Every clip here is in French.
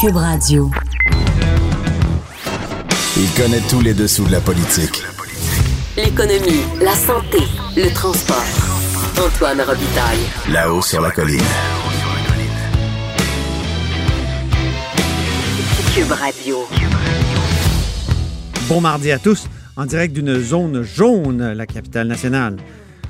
Cube Radio. Il connaît tous les dessous de la politique. L'économie, la santé, le transport. Antoine Robitaille. Là-haut sur la colline. Cube Radio. Bon mardi à tous, en direct d'une zone jaune, la capitale nationale.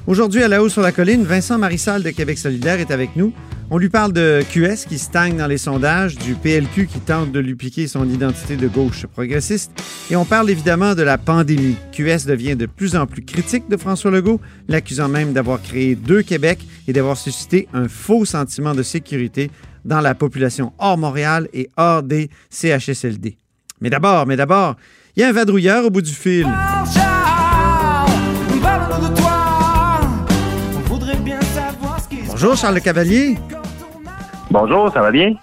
Aujourd'hui, à la haut sur la colline, Vincent Marissal de Québec solidaire est avec nous. On lui parle de QS qui stagne dans les sondages, du PLQ qui tente de lui piquer son identité de gauche progressiste, et on parle évidemment de la pandémie. QS devient de plus en plus critique de François Legault, l'accusant même d'avoir créé deux Québec et d'avoir suscité un faux sentiment de sécurité dans la population hors Montréal et hors des CHSLD. Mais d'abord, mais d'abord, il y a un vadrouilleur au bout du fil. Bonjour Charles Le Cavalier. Bonjour, ça va bien?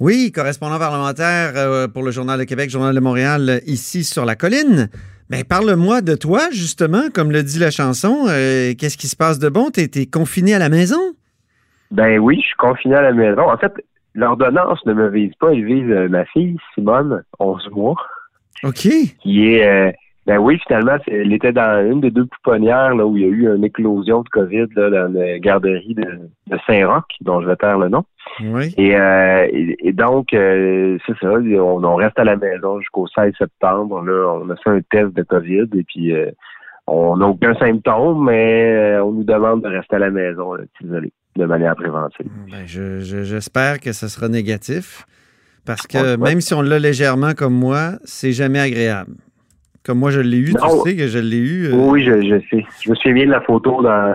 Oui, correspondant parlementaire euh, pour le Journal de Québec, Journal de Montréal, euh, ici sur la colline. Mais parle-moi de toi, justement, comme le dit la chanson. Euh, Qu'est-ce qui se passe de bon? T'es es confiné à la maison? Ben oui, je suis confiné à la maison. En fait, l'ordonnance ne me vise pas, elle vise ma fille, Simone, 11 mois, OK. qui est... euh, ben oui, finalement, elle était dans une des deux pouponnières là, où il y a eu une éclosion de COVID là, dans la garderie de, de Saint-Roch, dont je vais taire le nom. Oui. Et, euh, et, et donc, euh, c'est ça, on, on reste à la maison jusqu'au 16 septembre. Là, on a fait un test de COVID et puis euh, on n'a aucun symptôme, mais on nous demande de rester à la maison, isolé, de manière préventive. Ben, je- je- J'espère que ce sera négatif. Parce que Ouais, ouais. même si on l'a légèrement comme moi, c'est jamais agréable. Comme moi, je l'ai eu, Non. tu sais que je l'ai eu. euh, Oui, je, je sais. Je me suis mis de la photo dans,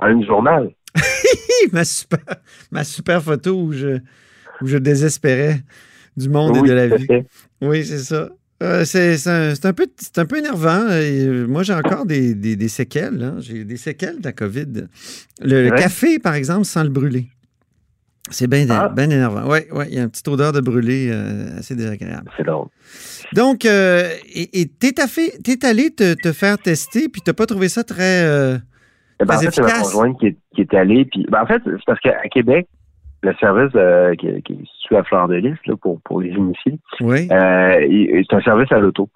dans une journal. ma, super, ma super photo où je, où je désespérais du monde oui, et de la vie. fait. Oui, c'est ça. Euh, c'est un, un peu, un peu énervant. Et, euh, moi, j'ai encore des, des- des séquelles. hein. J'ai des séquelles de la COVID. Le, café, par exemple, sans le brûler. C'est bien Ah. énervant. Oui, ouais, il y a une petite odeur de brûlé euh, assez désagréable. C'est drôle. Donc, euh, et t'es allé te, te faire tester, puis t'as pas trouvé ça très... euh, Eh ben, en Très fait, c'est ma conjointe qui est, qui est allée. Puis, ben, en fait, c'est parce qu'à Québec, le service euh, qui, qui est situé à Fleur de Lys, là, pour, pour les initiés, Oui. euh, c'est un service à l'auto.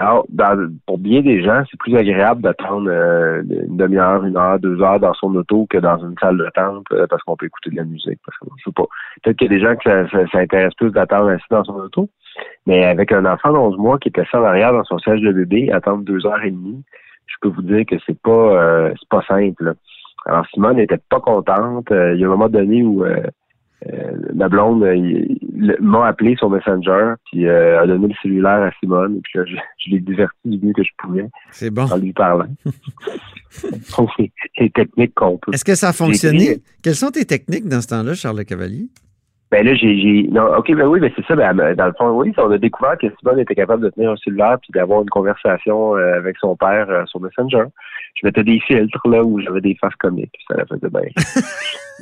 Alors, dans- pour bien des gens, c'est plus agréable d'attendre euh, une demi-heure, une heure, deux heures dans son auto que dans une salle de temple euh, parce qu'on peut écouter de la musique. Parce que je sais pas. Peut-être qu'il y a des gens que ça, ça, ça intéresse plus d'attendre assis dans son auto. Mais avec un enfant d'11 mois qui était assis en arrière dans son siège de bébé, attendre deux heures et demie, je peux vous dire que c'est pas euh, c'est pas simple. Alors Simone n'était pas contente. Euh, il y a un moment donné où euh, euh, ma blonde euh, m'a appelé sur Messenger, puis euh, a donné le cellulaire à Simone, et puis là, je, je l'ai diverti du mieux que je pouvais C'est bon. en lui parlant. Donc, c'est c'est technique qu'on peut. Est-ce que ça a fonctionné? Quelles sont tes techniques dans ce temps-là, Charles Le Cavalier? Ben là, j'ai, non, ok, ben oui, ben c'est ça. Ben, dans le fond, oui, on a découvert que Simone était capable de tenir un cellulaire puis d'avoir une conversation euh, avec son père euh, sur Messenger. Je mettais des filtres là où j'avais des faces comiques, puis ça la faisait bien.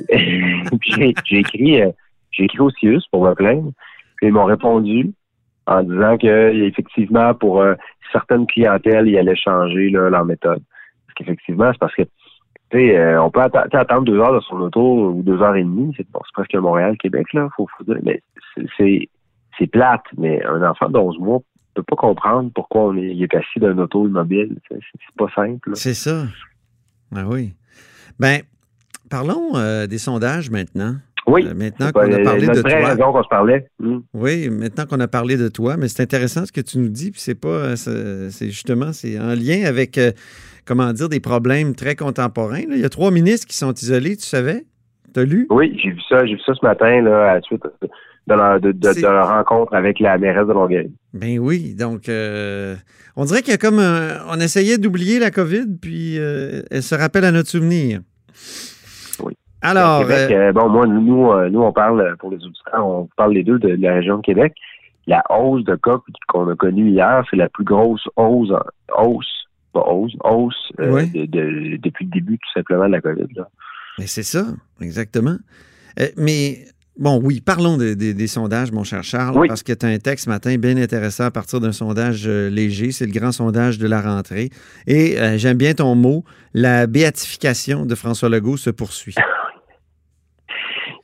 puis j'ai, écrit, euh, j'ai écrit au CIUS pour me plaindre, puis ils m'ont répondu en disant que effectivement pour certaines clientèles, ils allaient changer là, leur méthode. Parce qu'effectivement, c'est parce que euh, on peut attendre deux heures de son auto ou deux heures et demie. C'est bon, presque Montréal, Québec, là, faut. Mais c'est- plate, mais un enfant de 11 mois peut pas comprendre pourquoi on est, il est assis d'un auto immobile. C'est pas simple. C'est ça. Ah oui. Ben, parlons euh, des sondages maintenant. Oui. Euh, maintenant C'est qu'on a parlé de vraie toi. qu'on se parlait. Hmm. Oui, maintenant qu'on a parlé de toi, mais c'est intéressant ce que tu nous dis, puis c'est pas, euh, c'est justement, c'est en lien avec, euh, comment dire, des problèmes très contemporains. là. Il y a trois ministres qui sont isolés, tu savais? T'as lu? Oui, j'ai vu ça, j'ai vu ça ce matin, là, à la suite de leur, de, de- C'est- de leur rencontre avec la mairesse de Longueuil. Ben oui, donc euh, on dirait qu'il y a comme un- on essayait d'oublier la COVID, puis euh, elle se rappelle à notre souvenir. Alors, Québec, euh, euh, bon, moi, nous, euh, nous, on parle, euh, pour les auditeurs, on parle les deux de, de la région de Québec. La hausse de cas qu'on a connue hier, c'est la plus grosse hausse, hausse, pas hausse, hausse euh, Oui. de- de- depuis le début, tout simplement, de la COVID. Là. mais c'est ça, exactement. Euh, mais bon, oui, parlons de- de- des sondages, mon cher Charles, Oui. parce que tu as un texte ce matin bien intéressant à partir d'un sondage euh, léger. C'est le grand sondage de la rentrée. Et euh, j'aime bien ton mot, la béatification de François Legault se poursuit.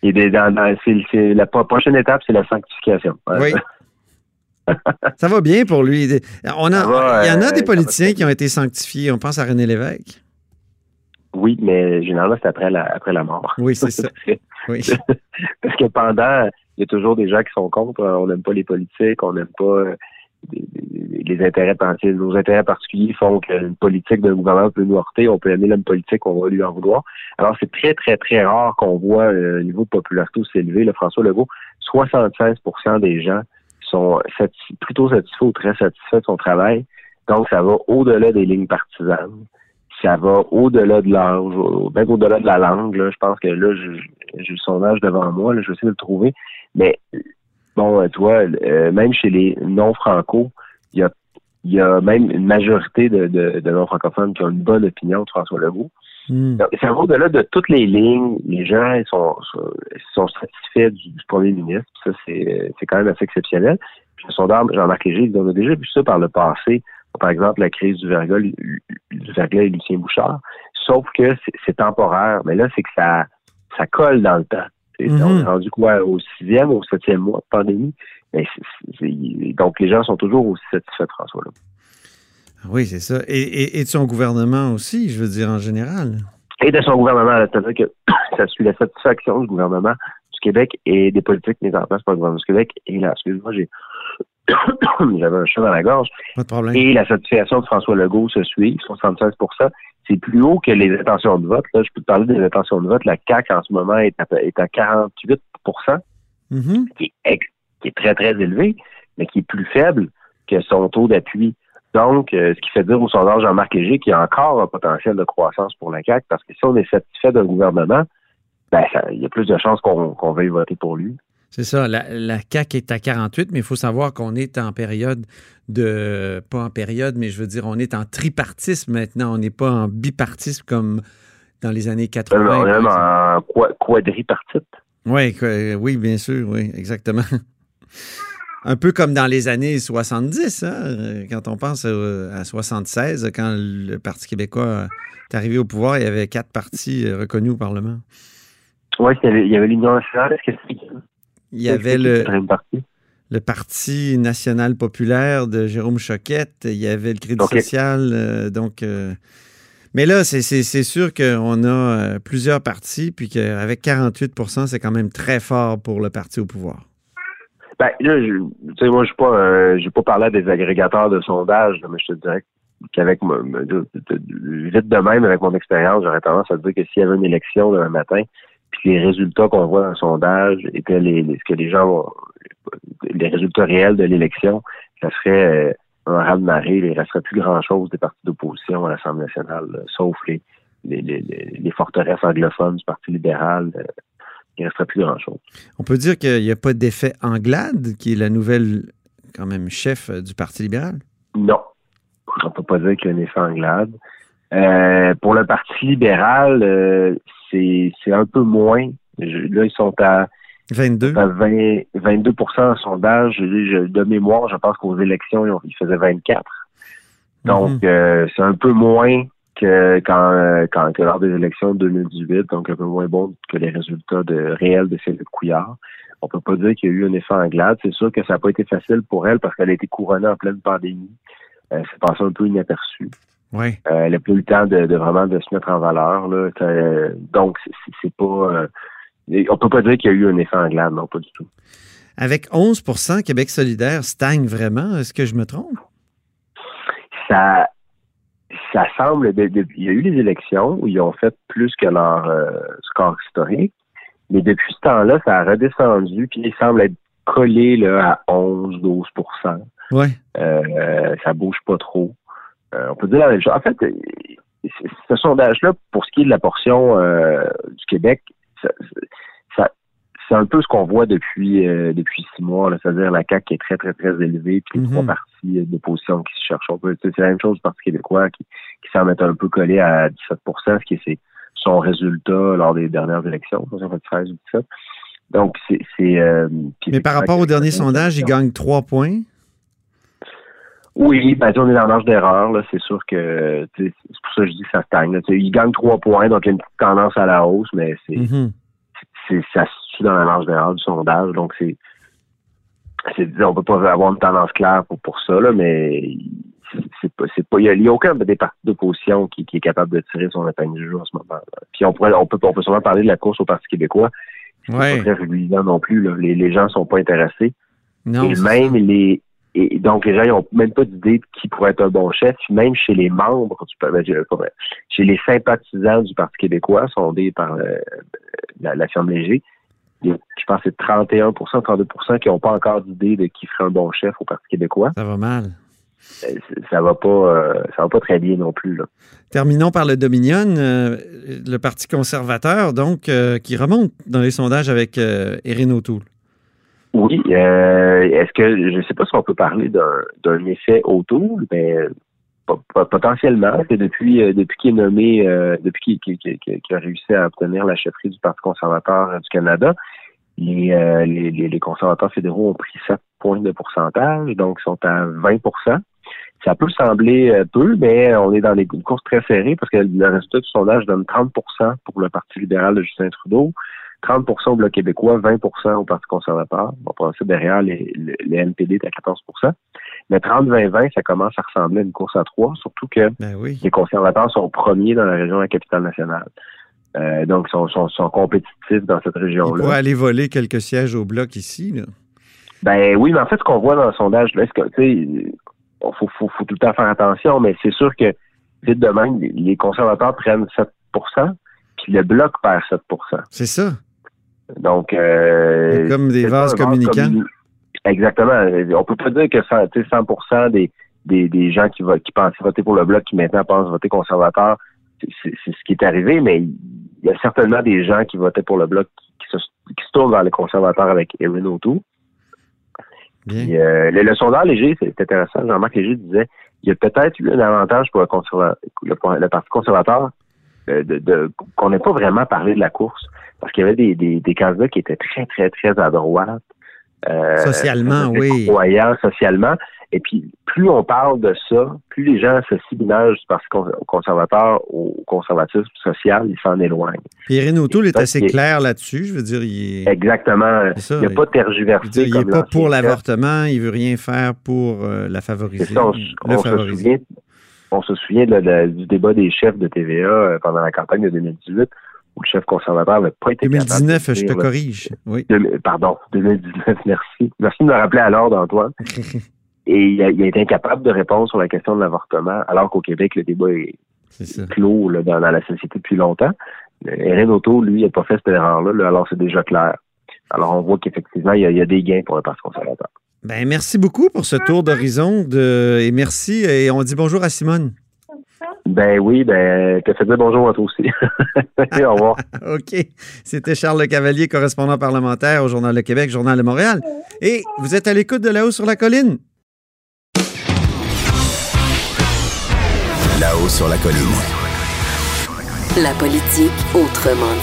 Et la prochaine étape, c'est la sanctification. Oui. ça va bien pour lui. On a, il y en a des politiciens qui ont été sanctifiés. On pense à René Lévesque. Oui, mais généralement, c'est après la, après la mort. Oui, c'est ça. Parce que pendant, il y a toujours des gens qui sont contre. On n'aime pas les politiques, on n'aime pas euh, les intérêts. Nos intérêts particuliers font qu'une politique d'un gouvernement peut nous heurter. On peut aimer l'homme politique, on va lui en vouloir. Alors, c'est très, très, très rare qu'on voit un niveau de popularité aussi élevé. Le François Legault, 76% des gens sont plutôt satisfaits ou très satisfaits de son travail. Donc, ça va au-delà des lignes partisanes ça va au-delà de l'âge, même au-delà de la langue. Je pense que là, j'ai le sondage devant moi, là, je vais essayer de le trouver. Mais bon, euh, toi, euh, même chez les non-franco, il y a, y a même une majorité de, de, non-francophones qui ont une bonne opinion de François Legault. Ça va au-delà de toutes les lignes. Les gens ils sont, sont satisfaits du, premier ministre. Ça, c'est quand même assez exceptionnel. Puis le sondage, Jean-Marc Léger, ils ont déjà vu ça par le passé par exemple la crise du verglas, du verglas et Lucien Bouchard. Sauf que c'est temporaire. Mais là, c'est que ça, ça colle dans le temps. On est rendu quoi au sixième, au septième mois de pandémie. donc les gens sont toujours aussi satisfaits de François là. Oui, c'est ça. Et, de son gouvernement aussi, je veux dire en général. Et de son gouvernement, c'est-à-dire que ça suit la satisfaction du gouvernement du Québec et des politiques mises en place par le gouvernement du Québec. Et là, excuse-moi, j'ai J'avais un chat dans la gorge. Pas de problème. Et la satisfaction de François Legault se suit, 76 C'est plus haut que les intentions de vote. Là, je peux te parler des intentions de vote. La CAQ, en ce moment, est à, est à 48 mm-hmm. qui, est, qui est très, très élevé, mais qui est plus faible que son taux d'appui. Donc, euh, ce qui fait dire au sondage Jean-Marc Léger qu'il y a encore un potentiel de croissance pour la CAQ, parce que si on est satisfait d'un gouvernement, ben, il y a plus de chances qu'on veuille voter pour lui. C'est ça. La, la, CAQ est à 48, mais il faut savoir qu'on est en période de. Pas en période, mais je veux dire, on est en tripartisme maintenant. On n'est pas en bipartisme comme dans les années 80. Euh, on est même en quadripartite. Oui, oui, bien sûr, oui, exactement. Un peu comme dans les années 70, hein, quand on pense à 76, quand le Parti québécois est arrivé au pouvoir, il y avait quatre partis euh, reconnus au Parlement. Oui, il y avait l'Union nationale. Est-ce que il y avait le, le Parti national populaire de Jérôme Choquette. Il y avait le Crédit social. Euh, donc, euh, mais là, c'est sûr qu'on a euh, plusieurs partis, puis qu'avec 48% c'est quand même très fort pour le parti au pouvoir. Ben, là, tu sais, moi, je n'ai pas, j'ai pas parlé des agrégateurs de sondage, mais je te dirais qu'avec vite de même, avec mon expérience, j'aurais tendance à dire que s'il y avait une élection le matin, puis les résultats qu'on voit dans le sondage étaient les, ce que les gens vont, les résultats réels de l'élection, ça serait euh, un raz-de-marée, il ne resterait plus grand-chose des partis d'opposition à l'Assemblée nationale, sauf les, les, forteresses anglophones du Parti libéral. Euh, il ne resterait plus grand-chose. On peut dire qu'il n'y a pas d'effet Anglade, qui est la nouvelle, quand même, chef du Parti libéral? Non. On ne peut pas dire qu'il y a un effet Anglade. Pour le Parti libéral, c'est un peu moins. là, ils sont à 22. 22 en sondage. de mémoire, je pense qu'aux élections, ils faisaient 24. Donc, mhm. euh, c'est un peu moins que quand, quand lors des élections de 2018, donc un peu moins bon que les résultats de réels de Philippe Couillard. On peut pas dire qu'il y a eu un effet en glade. C'est sûr que ça n'a pas été facile pour elle parce qu'elle a été couronnée en pleine pandémie. Euh, c'est passé un peu inaperçu. Euh, elle n'a plus eu le temps de, vraiment de se mettre en valeur. Là. donc, c'est pas. Euh, on peut pas dire qu'il y a eu un effet en glade, non, pas du tout. Avec 11% Québec solidaire stagne vraiment. Est-ce que je me trompe? Ça, ça semble. il y a eu les élections où ils ont fait plus que leur euh, score historique. Mais depuis ce temps-là, ça a redescendu, puis il semble être collé là, à 11-12 Ouais. Euh, ça bouge pas trop. Euh, on peut dire la même chose. En fait, ce sondage-là, pour ce qui est de la portion euh, du Québec, c'est un peu ce qu'on voit depuis euh, depuis six mois, c'est-à-dire la CAQ qui est très, très, très élevée, puis les trois mhm. partis d'opposition qui se cherchent un peu. C'est la même chose du Parti québécois qui, qui semble être un peu collé à 17 ce qui est son résultat lors des dernières élections, en fait 13 ou 17. Donc, c'est. Mais par rapport au dernier sondage, il gagne trois points. Oui, ben, on est dans la marge d'erreur. Là, c'est sûr que c'est pour ça que je dis que ça stagne. il gagne trois points, donc il y a une petite tendance à la hausse, mais c'est mm-hmm. ça se situe dans la marge d'erreur du sondage. Donc, c'est, c'est on peut pas avoir une tendance claire pour, pour ça, là, mais c'est pas, c'est pas, il n'y a, aucun des partis d'opposition qui, qui est capable de tirer son épingle du jeu en ce moment. Puis on pourrait, on peut, on peut sûrement parler de la course au Parti québécois. C'est pas très régulier non plus. Là. Les, les gens sont pas intéressés. Non, et même les, et donc, les gens n'ont même pas d'idée de qui pourrait être un bon chef. Même chez les membres, ben, chez les sympathisants du Parti québécois, sondés par euh, la, la firme Léger, je pense que c'est 31 32% qui n'ont pas encore d'idée de qui ferait un bon chef au Parti québécois. Ça va mal. Euh, ça va pas euh, ça va pas très bien non plus. Là. Terminons par le Dominion, le Parti conservateur, donc, qui remonte dans les sondages avec Erin O'Toole. Oui. Euh, est-ce que je ne sais pas si on peut parler d'un effet autour, mais potentiellement. C'est depuis euh, depuis qu'il est nommé, euh, depuis qu'il a réussi à obtenir la chefferie du Parti conservateur du Canada, les, les, conservateurs fédéraux ont pris 7 points de pourcentage, donc sont à 20% ça peut sembler peu, mais on est dans des courses très serrées parce que le résultat du sondage donne 30% pour le Parti libéral de Justin Trudeau, 30 au Bloc québécois, 20% au Parti conservateur. On va passer derrière, les, les, NPD est à 14% Mais 30-20-20, ça commence à ressembler à une course à trois, surtout que ben les conservateurs sont premiers dans la région de la capitale nationale. Euh, donc, ils sont, sont, compétitifs dans cette région-là. Ils aller voler quelques sièges au Bloc ici, là. Ben oui, mais en fait, ce qu'on voit dans le sondage, là, c'est que, il faut, faut, faut, tout le temps faire attention, mais c'est sûr que, vite de même, les conservateurs prennent 7% puis le Bloc perd 7% C'est ça. Donc, euh, comme des vases communicants. Exactement. On peut pas dire que 100, 100 des, des, des gens qui, qui pensaient voter pour le bloc, qui maintenant pensent voter conservateur, c'est ce qui est arrivé, mais il y a certainement des gens qui votaient pour le bloc qui, se, qui se tournent vers les conservateurs avec Erin O'Toole. Euh, le, le, sondage léger, c'est intéressant. Jean-Marc Léger disait il y a peut-être eu un avantage pour le, le, Parti conservateur de, de qu'on n'ait pas vraiment parlé de la course parce qu'il y avait des, des, des, candidats qui étaient très, très, très à droite. Euh, socialement, oui. Croyants socialement. Et puis, plus on parle de ça, plus les gens associent l'image du Parti conservateur au conservatisme social, ils s'en éloignent. Puis Erin O'Toole est assez clair là-dessus, je veux dire. Il Exactement. il n'y a pas de tergiversé. il n'est pas pour l'avortement, il veut rien faire pour euh, la favoriser. on, se souvient, on se souvient du débat des chefs de TVA euh, pendant la campagne de 2018 où le chef conservateur n'avait pas été 2019, je te corrige. Oui. pardon, 2019, merci. Merci de me rappeler à l'ordre, Antoine. Et il a, été incapable de répondre sur la question de l'avortement, alors qu'au Québec, le débat est, clos dans, la société depuis longtemps. Erin Auto, lui, n'a pas fait cette erreur-là, alors c'est déjà clair. Alors on voit qu'effectivement, il, y a des gains pour le Parti conservateur. Ben, merci beaucoup pour ce tour d'horizon de... et merci. Et on dit bonjour à Simone. Ben oui, ben, te fait bonjour à toi aussi. Au revoir. OK. C'était Charles Le Cavalier, correspondant parlementaire au Journal de Québec, Journal de Montréal. Et vous êtes à l'écoute de là-haut sur la colline. Là-haut sur la colline. La politique autrement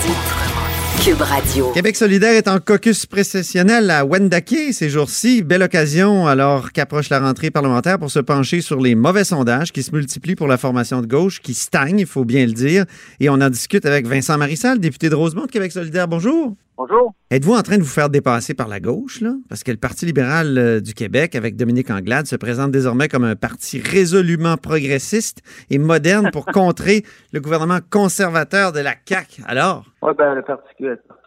Québec solidaire est en caucus précessionnel à Wendake ces jours-ci. Belle occasion alors qu'approche la rentrée parlementaire pour se pencher sur les mauvais sondages qui se multiplient pour la formation de gauche, qui stagne, il faut bien le dire. Et on en discute avec Vincent Marissal, député de Rosemont de Québec solidaire. Bonjour. Bonjour. Êtes-vous en train de vous faire dépasser par la gauche, là? Parce que le Parti libéral euh, du Québec, avec Dominique Anglade, se présente désormais comme un parti résolument progressiste et moderne pour contrer le gouvernement conservateur de la CAQ. Alors? Oui, ben, le Parti,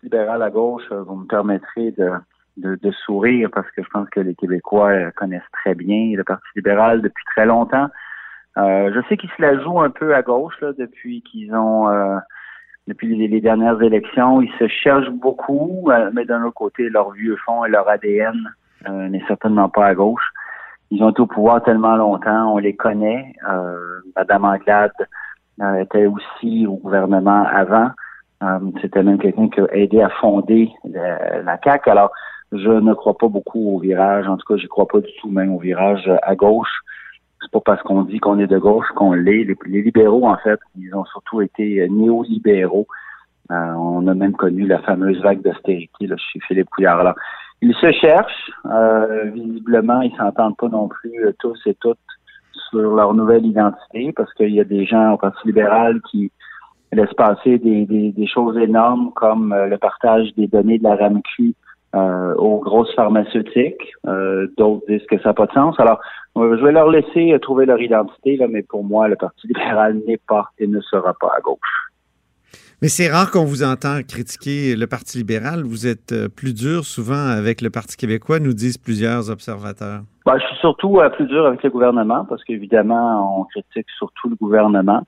libéral à gauche, euh, vous me permettrez de, de, sourire parce que je pense que les Québécois euh, connaissent très bien le Parti libéral depuis très longtemps. je sais qu'ils se la jouent un peu à gauche là, depuis qu'ils ont depuis les, dernières élections. Ils se cherchent beaucoup, euh, mais d'un autre côté, leur vieux fond et leur ADN euh, n'est certainement pas à gauche. Ils ont été au pouvoir tellement longtemps, on les connaît. Euh, Madame Anglade euh, était aussi au gouvernement avant. C'était même quelqu'un qui a aidé à fonder la, CAQ. Alors, je ne crois pas beaucoup au virage. En tout cas, je crois pas du tout même au virage à gauche c'est pas parce qu'on dit qu'on est de gauche qu'on l'est. Les, libéraux, en fait, ils ont surtout été euh, néolibéraux. Euh, on a même connu la fameuse vague d'austérité chez Philippe Couillard. Alors, ils se cherchent. Euh, visiblement, ils s'entendent pas non plus tous et toutes sur leur nouvelle identité parce qu'il y a des gens au Parti libéral qui laisse passer des, des, choses énormes comme euh, le partage des données de la RAMQ euh, aux grosses pharmaceutiques. Euh, d'autres disent que ça n'a pas de sens. Alors, je vais leur laisser trouver leur identité, là, mais pour moi, le Parti libéral n'est pas et ne sera pas à gauche. Mais c'est rare qu'on vous entend critiquer le Parti libéral. Vous êtes plus dur souvent avec le Parti québécois, nous disent plusieurs observateurs. Ben, je suis surtout plus dur avec le gouvernement parce qu'évidemment, on critique surtout le gouvernement.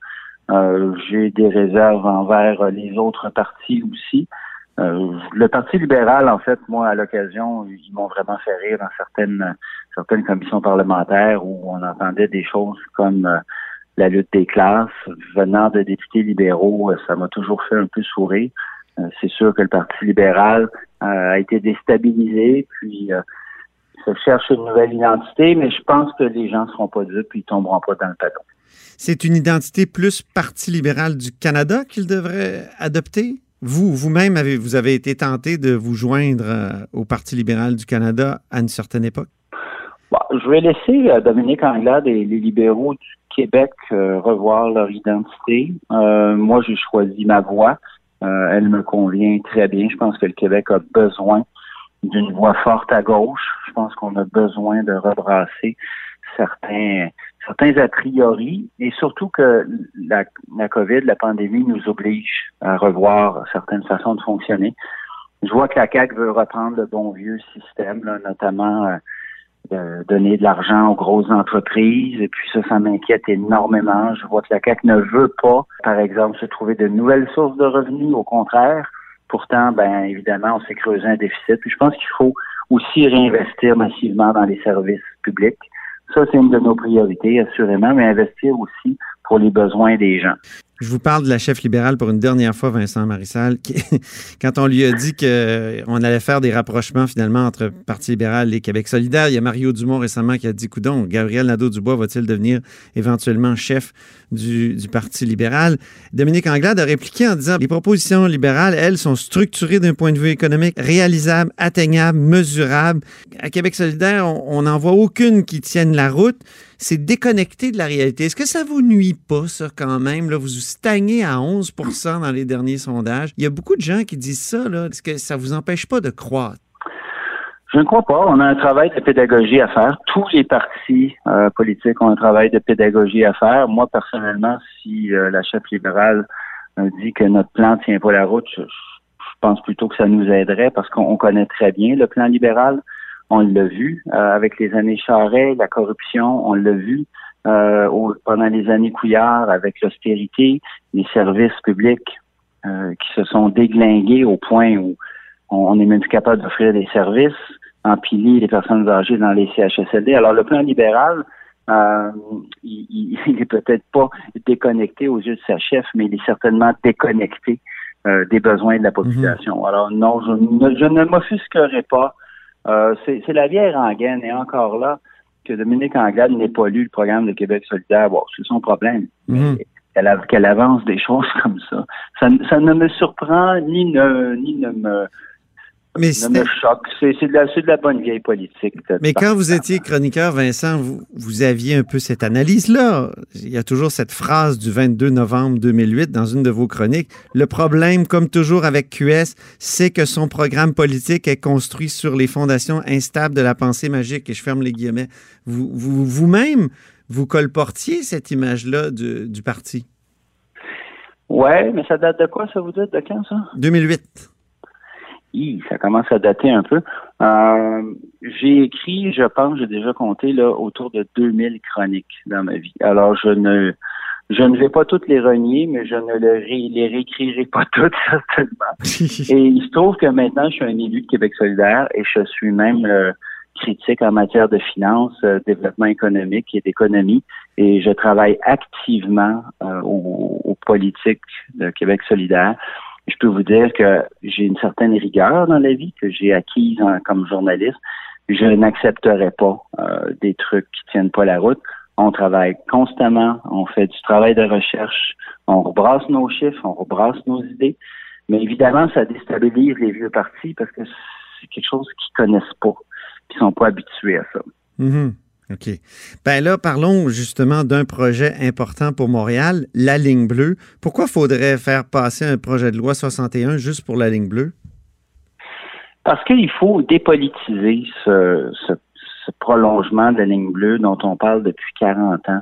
Euh, j'ai des réserves envers les autres partis aussi. Euh, le Parti libéral, en fait, moi, à l'occasion, ils m'ont vraiment fait rire dans certaines certaines commissions parlementaires où on entendait des choses comme euh, la lutte des classes venant de députés libéraux. ça m'a toujours fait un peu sourire. C'est sûr que le Parti libéral a été déstabilisé, puis se cherche une nouvelle identité, mais je pense que les gens ne seront pas dupes, puis ils tomberont pas dans le panneau. C'est une identité plus Parti libéral du Canada qu'il devrait adopter? Vous, vous-même, avez, vous avez été tenté de vous joindre euh, au Parti libéral du Canada à une certaine époque? je vais laisser euh, Dominique Anglade et les libéraux du Québec euh, revoir leur identité. moi, j'ai choisi ma voie. elle me convient très bien. Je pense que le Québec a besoin d'une voix forte à gauche. Je pense qu'on a besoin de rebrasser certains certains a priori et surtout que la, la COVID, la pandémie nous oblige à revoir certaines façons de fonctionner. Je vois que la CAQ veut reprendre le bon vieux système, notamment euh, donner de l'argent aux grosses entreprises, et puis ça, ça m'inquiète énormément. Je vois que la CAQ ne veut pas, par exemple, se trouver de nouvelles sources de revenus, au contraire. Pourtant, ben évidemment, on s'est creusé un déficit. Puis je pense qu'il faut aussi réinvestir massivement dans les services publics. Ça, c'est une de nos priorités, assurément, mais investir aussi pour les besoins des gens. Je vous parle de la chef libérale pour une dernière fois, Vincent Marissal, qui, quand on lui a dit qu'on allait faire des rapprochements finalement entre Parti libéral et Québec solidaire, il y a Mario Dumont récemment qui a dit, coudon, Gabriel Nadeau-Dubois va-t-il devenir éventuellement chef du, Parti libéral? Dominique Anglade a répliqué en disant, les propositions libérales, elles, sont structurées d'un point de vue économique, réalisables, atteignables, mesurables. À Québec solidaire, on n'en voit aucune qui tienne la route c'est déconnecté de la réalité. Est-ce que ça vous nuit pas, ça, quand même? Là, vous stagnez à 11% dans les derniers sondages. Il y a beaucoup de gens qui disent ça. Est-ce que ça vous empêche pas de croître? Je ne crois pas. On a un travail de pédagogie à faire. Tous les partis euh, politiques ont un travail de pédagogie à faire. Moi, personnellement, si euh, la chef libérale dit que notre plan ne tient pas la route, je, pense plutôt que ça nous aiderait parce qu'on connaît très bien le plan libéral. On l'a vu euh, avec les années Charest, la corruption, on l'a vu euh, pendant les années Couillard avec l'austérité, les services publics euh, qui se sont déglingués au point où on, est même plus capable d'offrir des services, empiler les personnes âgées dans les CHSLD. Alors le plan libéral, euh, il, il, est peut-être pas déconnecté aux yeux de sa chef, mais il est certainement déconnecté des besoins de la population. Mhm. Alors non, je, je ne m'offusquerai pas euh, c'est la vieille rengaine et encore là que Dominique Anglade n'ait pas lu le programme de Québec solidaire. C'est son problème. Mhm. Qu'elle avance des choses comme ça. ça. ne me surprend ni ne, ni ne me mais me choque. C'est de, de, la bonne vieille politique. Mais quand vous étiez chroniqueur, Vincent, vous, vous aviez un peu cette analyse-là. Il y a toujours cette phrase du 22 novembre 2008 dans une de vos chroniques. Le problème, comme toujours avec QS, c'est que son programme politique est construit sur les fondations instables de la pensée magique. Et je ferme les guillemets. Vous-même, vous, vous, vous colportiez cette image-là du, du parti? Ouais, mais ça date de quoi, ça vous dit? De quand, ça? 2008 ça commence à dater un peu. Euh, j'ai écrit, je pense, j'ai déjà compté là autour de 2000 chroniques dans ma vie. Alors je ne je ne vais pas toutes les renier, mais je ne les, réécrirai pas toutes certainement. et il se trouve que maintenant je suis un élu de Québec solidaire et je suis même euh, critique en matière de finances, euh, développement économique et d'économie. Et je travaille activement aux, aux politiques de Québec solidaire je peux vous dire que j'ai une certaine rigueur dans la vie que j'ai acquise comme journaliste. Je n'accepterai pas euh, des trucs qui tiennent pas la route. On travaille constamment, on fait du travail de recherche, on rebrasse nos chiffres, on rebrasse nos idées. Mais évidemment, ça déstabilise les vieux partis parce que c'est quelque chose qu'ils connaissent pas, qu'ils sont pas habitués à ça. Mm-hmm. OK. Ben là, parlons justement d'un projet important pour Montréal, la ligne bleue. Pourquoi faudrait faire passer un projet de loi 61 juste pour la ligne bleue? Parce qu'il faut dépolitiser ce, prolongement de la ligne bleue dont on parle depuis 40 ans.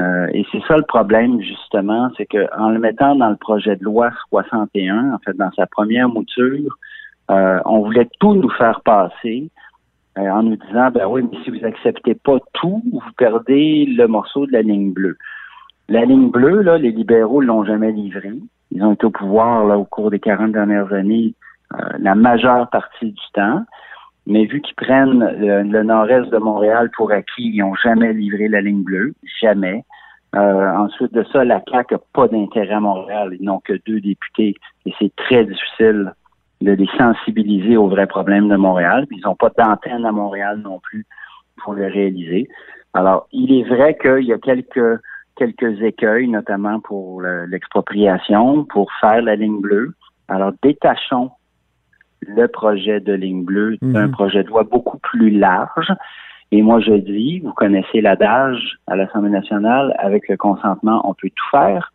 Euh, et c'est ça le problème, justement, c'est qu'en le mettant dans le projet de loi 61, en fait, dans sa première mouture, euh, on voulait tout nous faire passer en nous disant, ben oui, mais si vous acceptez pas tout, vous perdez le morceau de la ligne bleue. La ligne bleue, là, les libéraux l'ont jamais livrée. Ils ont été au pouvoir là, au cours des 40 dernières années euh, la majeure partie du temps. Mais vu qu'ils prennent le, nord-est de Montréal pour acquis, ils n'ont jamais livré la ligne bleue. Jamais. Euh, ensuite de ça, la CAQ n'a pas d'intérêt à Montréal. Ils n'ont que deux députés et c'est très difficile de les sensibiliser aux vrais problèmes de Montréal. ils n'ont pas d'antenne à Montréal non plus pour le réaliser. Alors, il est vrai qu'il y a quelques quelques écueils, notamment pour l'expropriation, pour faire la ligne bleue. Alors, détachons le projet de ligne bleue d'un mhm. projet de loi beaucoup plus large. Et moi, je dis, vous connaissez l'adage à l'Assemblée nationale, avec le consentement, on peut tout faire.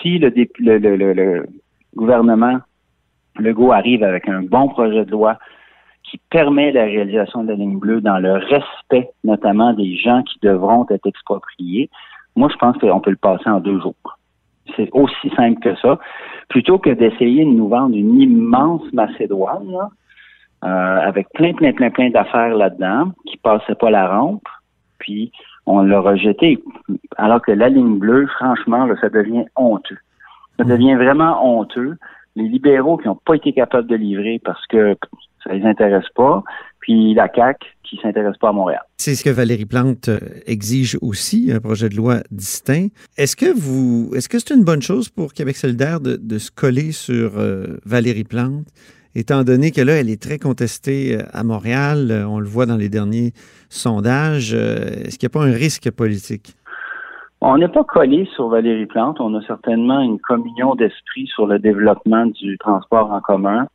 Si le, le, le, le gouvernement Legault arrive avec un bon projet de loi qui permet la réalisation de la ligne bleue dans le respect notamment des gens qui devront être expropriés, moi je pense qu'on peut le passer en deux jours. C'est aussi simple que ça. Plutôt que d'essayer de nous vendre une immense Macédoine, euh, avec plein, plein, plein, plein d'affaires là-dedans, qui passaient pas la rampe, puis on l'a rejeté. Alors que la ligne bleue, franchement, ça devient honteux. Ça devient vraiment honteux les libéraux qui n'ont pas été capables de livrer parce que ça les intéresse pas, puis la CAQ qui s'intéresse pas à Montréal. C'est ce que Valérie Plante euh, exige aussi, un projet de loi distinct. Est-ce que vous, est-ce que c'est une bonne chose pour Québec solidaire de, se coller sur euh, Valérie Plante, étant donné que là, elle est très contestée euh, à Montréal, on le voit dans les derniers sondages. Est-ce qu'il n'y a pas un risque politique? On n'est pas collé sur Valérie Plante. On a certainement une communion d'esprit sur le développement du transport en commun,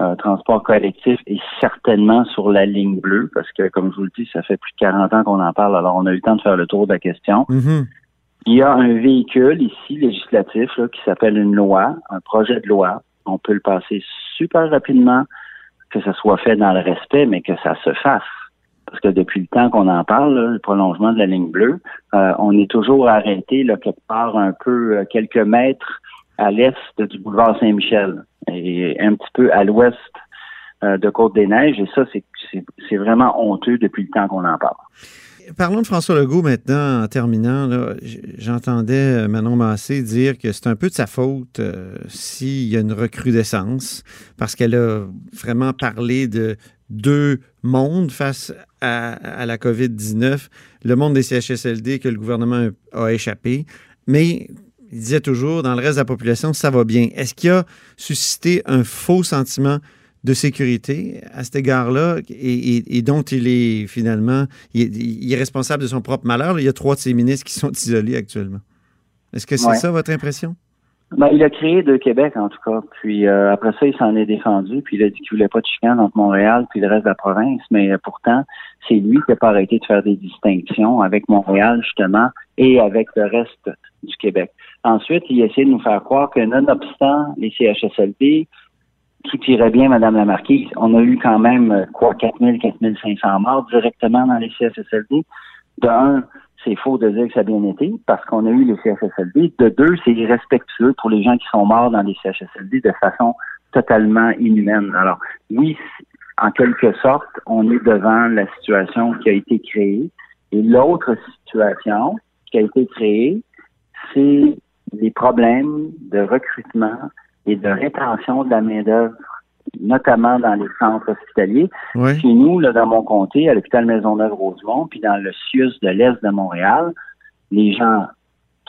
euh, transport collectif et certainement sur la ligne bleue, parce que, comme je vous le dis, ça fait plus de 40 ans qu'on en parle, alors on a eu le temps de faire le tour de la question. Mm-hmm. Il y a un véhicule ici, législatif, qui s'appelle une loi, un projet de loi. On peut le passer super rapidement, que ça soit fait dans le respect, mais que ça se fasse parce que depuis le temps qu'on en parle, le prolongement de la ligne bleue, euh, on est toujours arrêté quelque part un peu euh, quelques mètres à l'est du boulevard Saint-Michel et un petit peu à l'ouest euh, de Côte-des-Neiges. Et ça, c'est vraiment honteux depuis le temps qu'on en parle. Parlons de François Legault maintenant, en terminant. J'entendais Manon Massé dire que c'est un peu de sa faute s'il y a une recrudescence, parce qu'elle a vraiment parlé de deux mondes face à, la COVID-19, le monde des CHSLD que le gouvernement a échappé, mais il disait toujours, dans le reste de la population, ça va bien. Est-ce qu'il a suscité un faux sentiment de sécurité à cet égard-là? Et, dont il est finalement, il est, responsable de son propre malheur? Il y a trois de ses ministres qui sont isolés actuellement. Est-ce que c'est ça votre impression? Ben, il a créé de Québec, en tout cas. Puis euh, après ça, il s'en est défendu. Puis il a dit qu'il voulait pas de chicane entre Montréal puis le reste de la province. Mais euh, pourtant, c'est lui qui n'a pas arrêté de faire des distinctions avec Montréal, justement, et avec le reste du Québec. Ensuite, il a essayé de nous faire croire que nonobstant les CHSLD, tout irait bien, Madame la Marquise. On a eu quand même, euh, quoi, 4000, 4500 morts directement dans les CHSLD. De un, c'est faux de dire que ça a bien été parce qu'on a eu les CHSLD. De deux, c'est irrespectueux pour les gens qui sont morts dans les CHSLD de façon totalement inhumaine. Alors, oui, en quelque sorte, on est devant la situation qui a été créée. Et l'autre situation qui a été créée, c'est les problèmes de recrutement et de rétention de la main-d'œuvre notamment dans les centres hospitaliers. Chez nous, là, dans mon comté, à l'hôpital Maisonneuve-Rosemont, puis dans le CIUS de l'Est de Montréal, les gens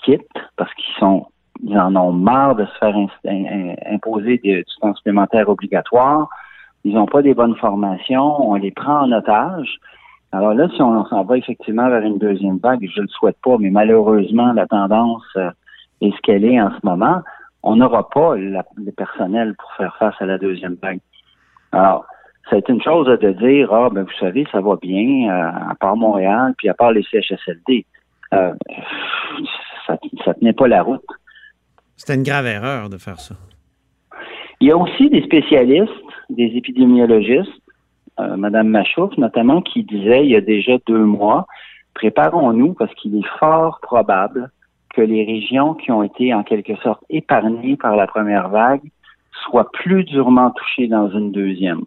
quittent parce qu'ils sont ils en ont marre de se faire imposer des, du temps supplémentaire obligatoire. Ils n'ont pas des bonnes formations. On les prend en otage. Alors là, si on s'en va effectivement vers une deuxième vague, je ne le souhaite pas, mais malheureusement, la tendance euh, est ce qu'elle est en ce moment on n'aura pas le personnel pour faire face à la deuxième vague. Alors, ça a été une chose de dire, ah, ben, vous savez, ça va bien, euh, à part Montréal, puis à part les CHSLD. Euh, ça, ça tenait pas la route. C'était une grave erreur de faire ça. Il y a aussi des spécialistes, des épidémiologistes, euh, Madame Machouf notamment, qui disait il y a déjà deux mois, préparons-nous parce qu'il est fort probable que les régions qui ont été en quelque sorte épargnées par la première vague soient plus durement touchées dans une deuxième.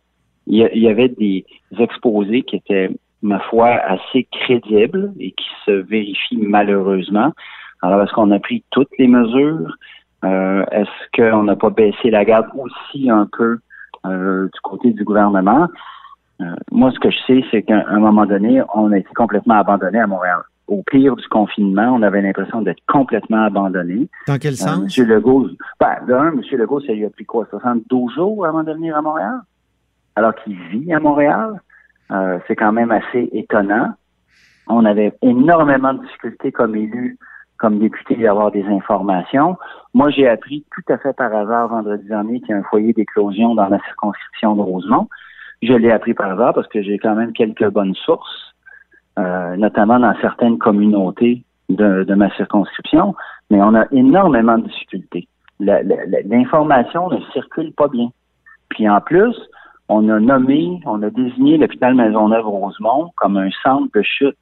Il y, avait des exposés qui étaient, ma foi, assez crédibles et qui se vérifient malheureusement. Alors, est-ce qu'on a pris toutes les mesures? Euh, est-ce qu'on n'a pas baissé la garde aussi un peu euh, du côté du gouvernement? Euh, moi, ce que je sais, c'est qu'à un moment donné, on a été complètement abandonné à Montréal. Au pire du confinement, on avait l'impression d'être complètement abandonné. Dans quel sens? Monsieur Legault, ben, d'un, M. Legault, ça lui a pris quoi, 72 jours avant de venir à Montréal? Alors qu'il vit à Montréal. c'est quand même assez étonnant. On avait énormément de difficultés comme élu comme député d'avoir des informations. Moi, j'ai appris tout à fait par hasard vendredi dernier qu'il y a un foyer d'éclosion dans la circonscription de Rosemont. Je l'ai appris par hasard parce que j'ai quand même quelques bonnes sources, euh, notamment dans certaines communautés de, ma circonscription, mais on a énormément de difficultés. L'information ne circule pas bien. Puis en plus, on a nommé, on a désigné l'hôpital Maisonneuve-Rosemont comme un centre de chute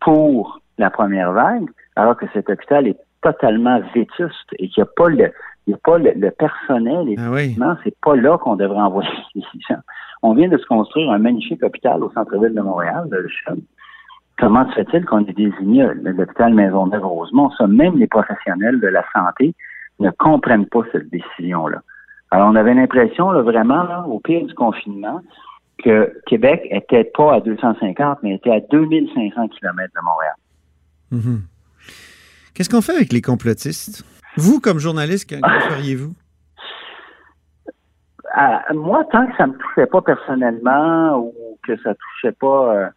pour la première vague, alors que cet hôpital est totalement vétuste et qu'il n'y a pas le, il y a pas le, personnel, effectivement, ah c'est pas là qu'on devrait envoyer les gens. On vient de se construire un magnifique hôpital au centre-ville de Montréal, le Comment se fait-il qu'on ait désigné l'hôpital Maisonneuve-Rosemont? Ça, même les professionnels de la santé ne comprennent pas cette décision-là. Alors, on avait l'impression, là, vraiment, là, au pire du confinement, que Québec était pas à 250, mais était à 2500 km de Montréal. Mhm. Qu'est-ce qu'on fait avec les complotistes? Vous, comme journaliste, que, feriez-vous? moi, tant que ça ne me touchait pas personnellement ou que ça ne touchait pas euh,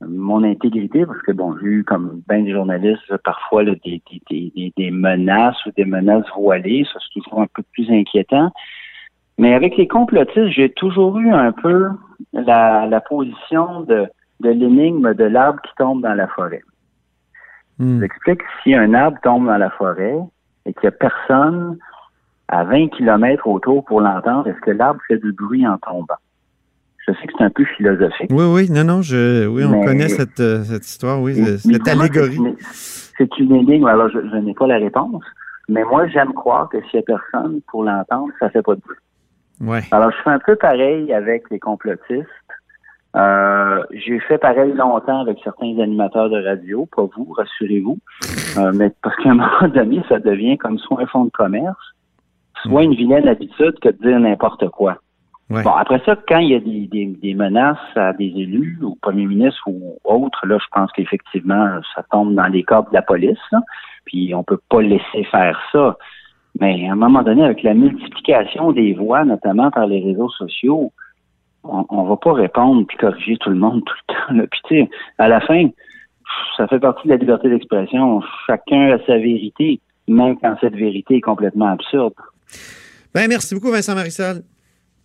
mon intégrité, parce que bon, j'ai eu comme bien des journalistes parfois des, des, menaces ou des menaces voilées, ça c'est toujours un peu plus inquiétant. Mais avec les complotistes, j'ai toujours eu un peu la, la position de, de l'énigme de l'arbre qui tombe dans la forêt. Hmm. J'explique si un arbre tombe dans la forêt et qu'il n'y a personne à 20 km autour pour l'entendre, est-ce que l'arbre fait du bruit en tombant? Je sais que c'est un peu philosophique. Oui, oui, non, non, je, oui, on connaît cette, euh, cette, histoire, oui, cette allégorie. C'est une énigme, alors je, n'ai pas la réponse, mais moi, j'aime croire que s'il n'y a personne pour l'entendre, ça ne fait pas de bruit. Ouais. Alors, je fais un peu pareil avec les complotistes. Euh, j'ai fait pareil longtemps avec certains animateurs de radio, pas vous, rassurez-vous, euh, mais parce qu'à un moment donné, ça devient comme soit un fonds de commerce, soit une vilaine habitude que de dire n'importe quoi. Bon, après ça, quand il y a des, des, menaces à des élus, au premier ministre ou autres, là, je pense qu'effectivement, ça tombe dans les corps de la police, puis on peut pas laisser faire ça. Mais à un moment donné, avec la multiplication des voix, notamment par les réseaux sociaux, on, ne va pas répondre puis corriger tout le monde tout le temps. Là. Puis tu sais, à la fin, ça fait partie de la liberté d'expression. Chacun a sa vérité, même quand cette vérité est complètement absurde. Ben, merci beaucoup, Vincent Marissal.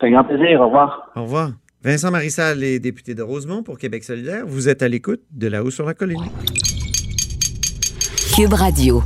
C'est un grand plaisir. Au revoir. Au revoir. Vincent Marissal est député de Rosemont pour Québec solidaire. Vous êtes à l'écoute de là-haut sur la colline. Cube Radio.